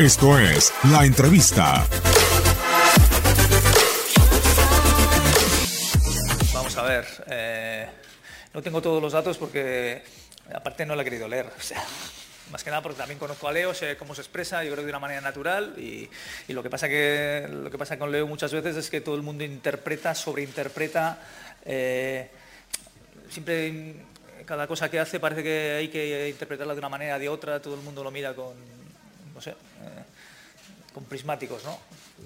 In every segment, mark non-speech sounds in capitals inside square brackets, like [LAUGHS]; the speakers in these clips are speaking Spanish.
Esto es La Entrevista. Vamos a ver. eh, no tengo todos los datos porque, aparte, no lo he querido leer. O más que nada porque también conozco a Leo, sé cómo se expresa, yo creo que de una manera natural. Y, lo, que pasa que, lo que pasa con Leo muchas veces es que todo el mundo interpreta, sobreinterpreta. eh, siempre cada cosa que hace parece que hay que interpretarla de una manera de otra, todo el mundo lo mira con, no sé, eh, con prismáticos, ¿no?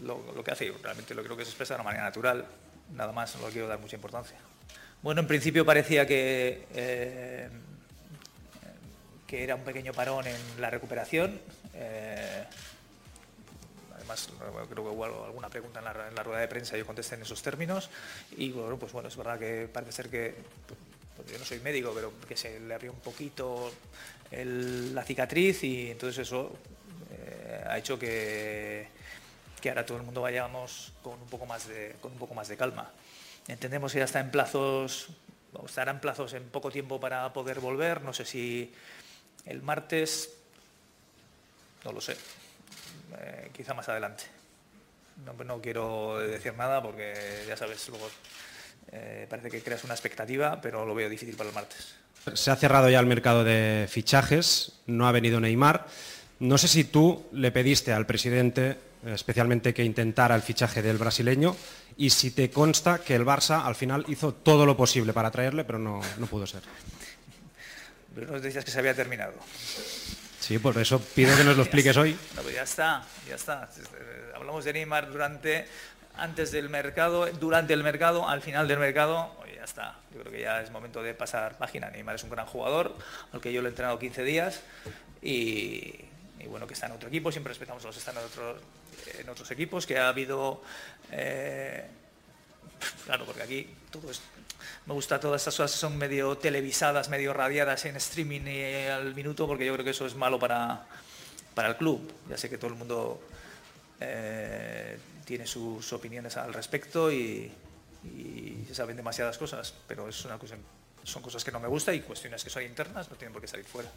Lo, que hace, realmente lo creo que se expresa de una manera natural, nada más, no le quiero dar mucha importancia. Bueno, en principio parecía que, eh, que era un pequeño parón en la recuperación. eh, Además, creo que hubo alguna pregunta en la, rueda de prensa yo contesté en esos términos. Y bueno, pues bueno, es verdad que parece ser que, pues yo no soy médico, pero que se le abrió un poquito la cicatriz y entonces eso ha hecho que, ahora todo el mundo vayamos con un poco más de, calma. Entendemos que ya está en plazos, o estará en plazos en poco tiempo para poder volver. No sé si el martes, no lo sé, eh, quizá más adelante. No, no quiero decir nada porque ya sabes, luego eh, parece que creas una expectativa, pero lo veo difícil para el martes. Se ha cerrado ya el mercado de fichajes, no ha venido Neymar. No sé si tú le pediste al presidente especialmente que intentara el fichaje del brasileño y si te consta que el Barça al final hizo todo lo posible para traerle, pero no, no pudo ser. Pero nos decías que se había terminado. Sí, por eso pido que nos lo [LAUGHS] expliques hoy. No, pero ya está, ya está. Hablamos de Neymar durante, antes del mercado, durante el mercado, al final del mercado, oye, ya está. Yo creo que ya es momento de pasar página. Neymar es un gran jugador, al que yo lo he entrenado 15 días y, y bueno, que está en otro equipo, siempre respetamos a los que están en otros, equipos, que ha habido... eh, [LAUGHS] Claro, porque aquí todo es, me gusta todas estas cosas son medio televisadas, medio radiadas en streaming al minuto, porque yo creo que eso es malo para, para el club. Ya sé que todo el mundo eh, tiene sus opiniones al respecto y, y se saben demasiadas cosas, pero es una cosa, son cosas que no me gusta y cuestiones que son internas no tienen por qué salir fuera.